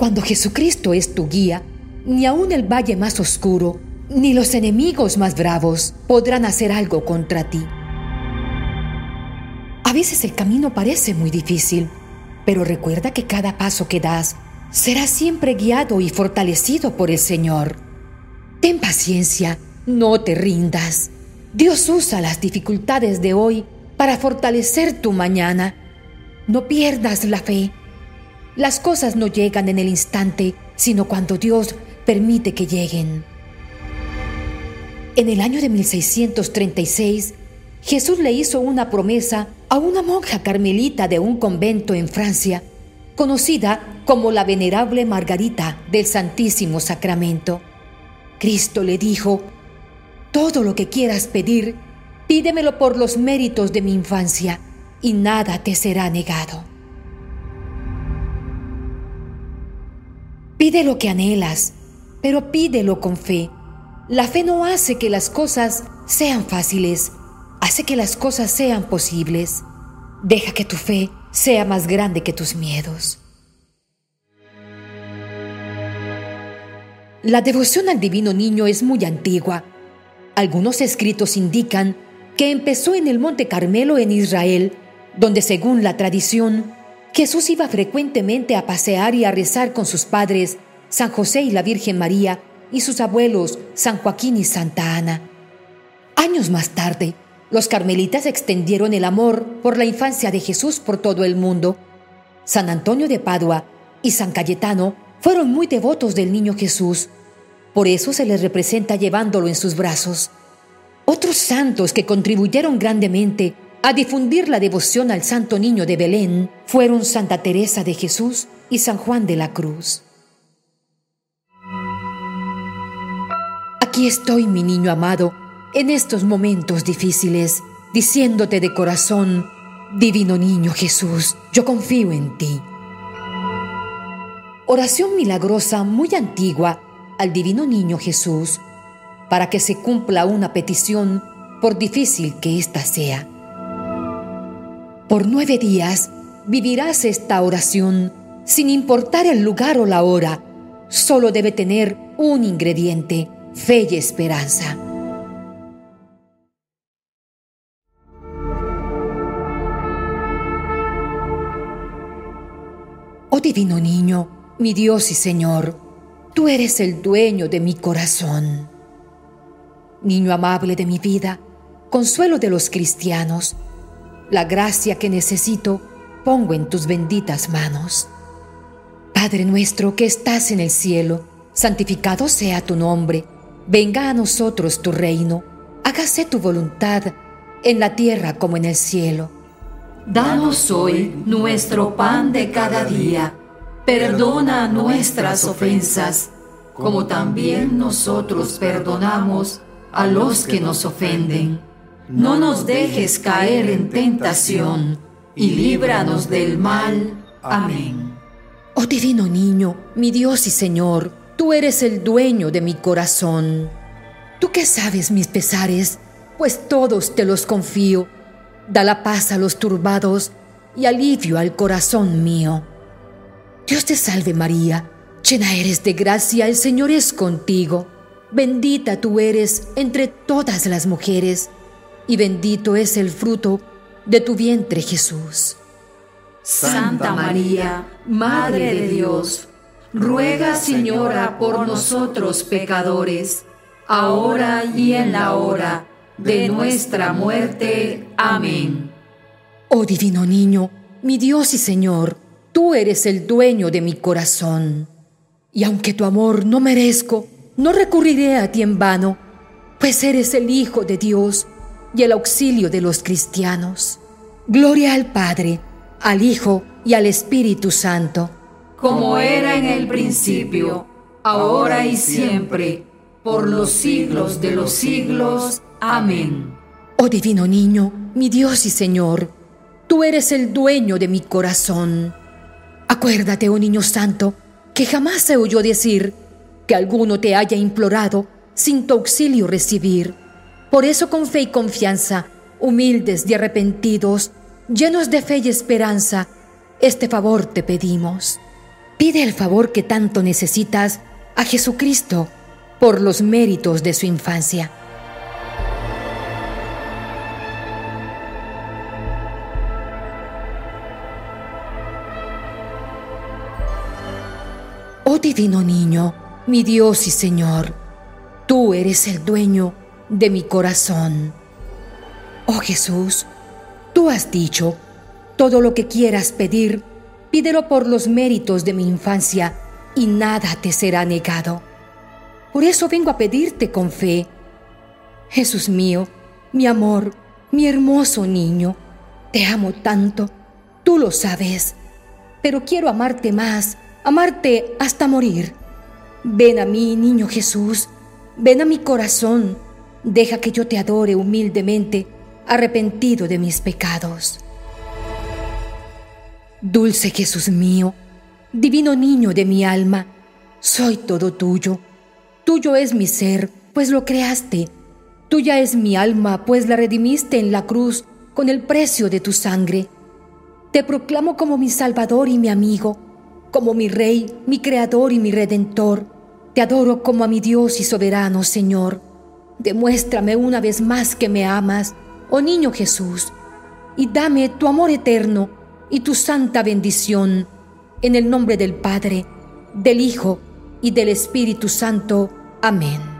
Cuando Jesucristo es tu guía, ni aun el valle más oscuro, ni los enemigos más bravos podrán hacer algo contra ti. A veces el camino parece muy difícil, pero recuerda que cada paso que das será siempre guiado y fortalecido por el Señor. Ten paciencia, no te rindas. Dios usa las dificultades de hoy para fortalecer tu mañana. No pierdas la fe. Las cosas no llegan en el instante, sino cuando Dios permite que lleguen. En el año de 1636, Jesús le hizo una promesa a una monja carmelita de un convento en Francia, conocida como la venerable Margarita del Santísimo Sacramento. Cristo le dijo, todo lo que quieras pedir, pídemelo por los méritos de mi infancia, y nada te será negado. Pide lo que anhelas, pero pídelo con fe. La fe no hace que las cosas sean fáciles, hace que las cosas sean posibles. Deja que tu fe sea más grande que tus miedos. La devoción al divino niño es muy antigua. Algunos escritos indican que empezó en el Monte Carmelo en Israel, donde según la tradición, Jesús iba frecuentemente a pasear y a rezar con sus padres, San José y la Virgen María, y sus abuelos, San Joaquín y Santa Ana. Años más tarde, los carmelitas extendieron el amor por la infancia de Jesús por todo el mundo. San Antonio de Padua y San Cayetano fueron muy devotos del niño Jesús. Por eso se les representa llevándolo en sus brazos. Otros santos que contribuyeron grandemente a difundir la devoción al Santo Niño de Belén fueron Santa Teresa de Jesús y San Juan de la Cruz. Aquí estoy, mi niño amado, en estos momentos difíciles, diciéndote de corazón, Divino Niño Jesús, yo confío en ti. Oración milagrosa muy antigua al Divino Niño Jesús, para que se cumpla una petición, por difícil que ésta sea. Por nueve días vivirás esta oración sin importar el lugar o la hora. Solo debe tener un ingrediente, fe y esperanza. Oh divino niño, mi Dios y Señor, tú eres el dueño de mi corazón. Niño amable de mi vida, consuelo de los cristianos, la gracia que necesito pongo en tus benditas manos. Padre nuestro que estás en el cielo, santificado sea tu nombre, venga a nosotros tu reino, hágase tu voluntad en la tierra como en el cielo. Danos hoy nuestro pan de cada día. Perdona nuestras ofensas, como también nosotros perdonamos a los que nos ofenden. No nos dejes caer en tentación, y líbranos del mal. Amén. Oh divino niño, mi Dios y Señor, tú eres el dueño de mi corazón. Tú que sabes mis pesares, pues todos te los confío da la paz a los turbados y alivio al corazón mío. Dios te salve María, llena eres de gracia, el Señor es contigo. Bendita tú eres entre todas las mujeres, y bendito es el fruto de tu vientre Jesús. Santa María, Madre de Dios, ruega Señora por nosotros pecadores, ahora y en la hora de nuestra muerte. Amén. Oh divino niño, mi Dios y Señor, tú eres el dueño de mi corazón. Y aunque tu amor no merezco, no recurriré a ti en vano, pues eres el Hijo de Dios y el auxilio de los cristianos. Gloria al Padre, al Hijo y al Espíritu Santo. Como era en el principio, ahora y siempre, por los siglos de los siglos. Amén. Oh divino niño, mi Dios y Señor, tú eres el dueño de mi corazón. Acuérdate, oh niño santo, que jamás se oyó decir que alguno te haya implorado sin tu auxilio recibir. Por eso con fe y confianza, humildes y arrepentidos, llenos de fe y esperanza, este favor te pedimos. Pide el favor que tanto necesitas a Jesucristo por los méritos de su infancia. Oh divino niño, mi Dios y Señor, tú eres el dueño de mi corazón. Oh Jesús, tú has dicho, todo lo que quieras pedir, pídelo por los méritos de mi infancia y nada te será negado. Por eso vengo a pedirte con fe. Jesús mío, mi amor, mi hermoso niño, te amo tanto, tú lo sabes, pero quiero amarte más amarte hasta morir. Ven a mí, niño Jesús, ven a mi corazón, deja que yo te adore humildemente, arrepentido de mis pecados. Dulce Jesús mío, divino niño de mi alma, soy todo tuyo. Tuyo es mi ser, pues lo creaste. Tuya es mi alma, pues la redimiste en la cruz con el precio de tu sangre. Te proclamo como mi Salvador y mi amigo como mi Rey, mi Creador y mi Redentor. Te adoro como a mi Dios y soberano Señor. Demuéstrame una vez más que me amas, oh niño Jesús, y dame tu amor eterno y tu santa bendición. En el nombre del Padre, del Hijo y del Espíritu Santo. Amén.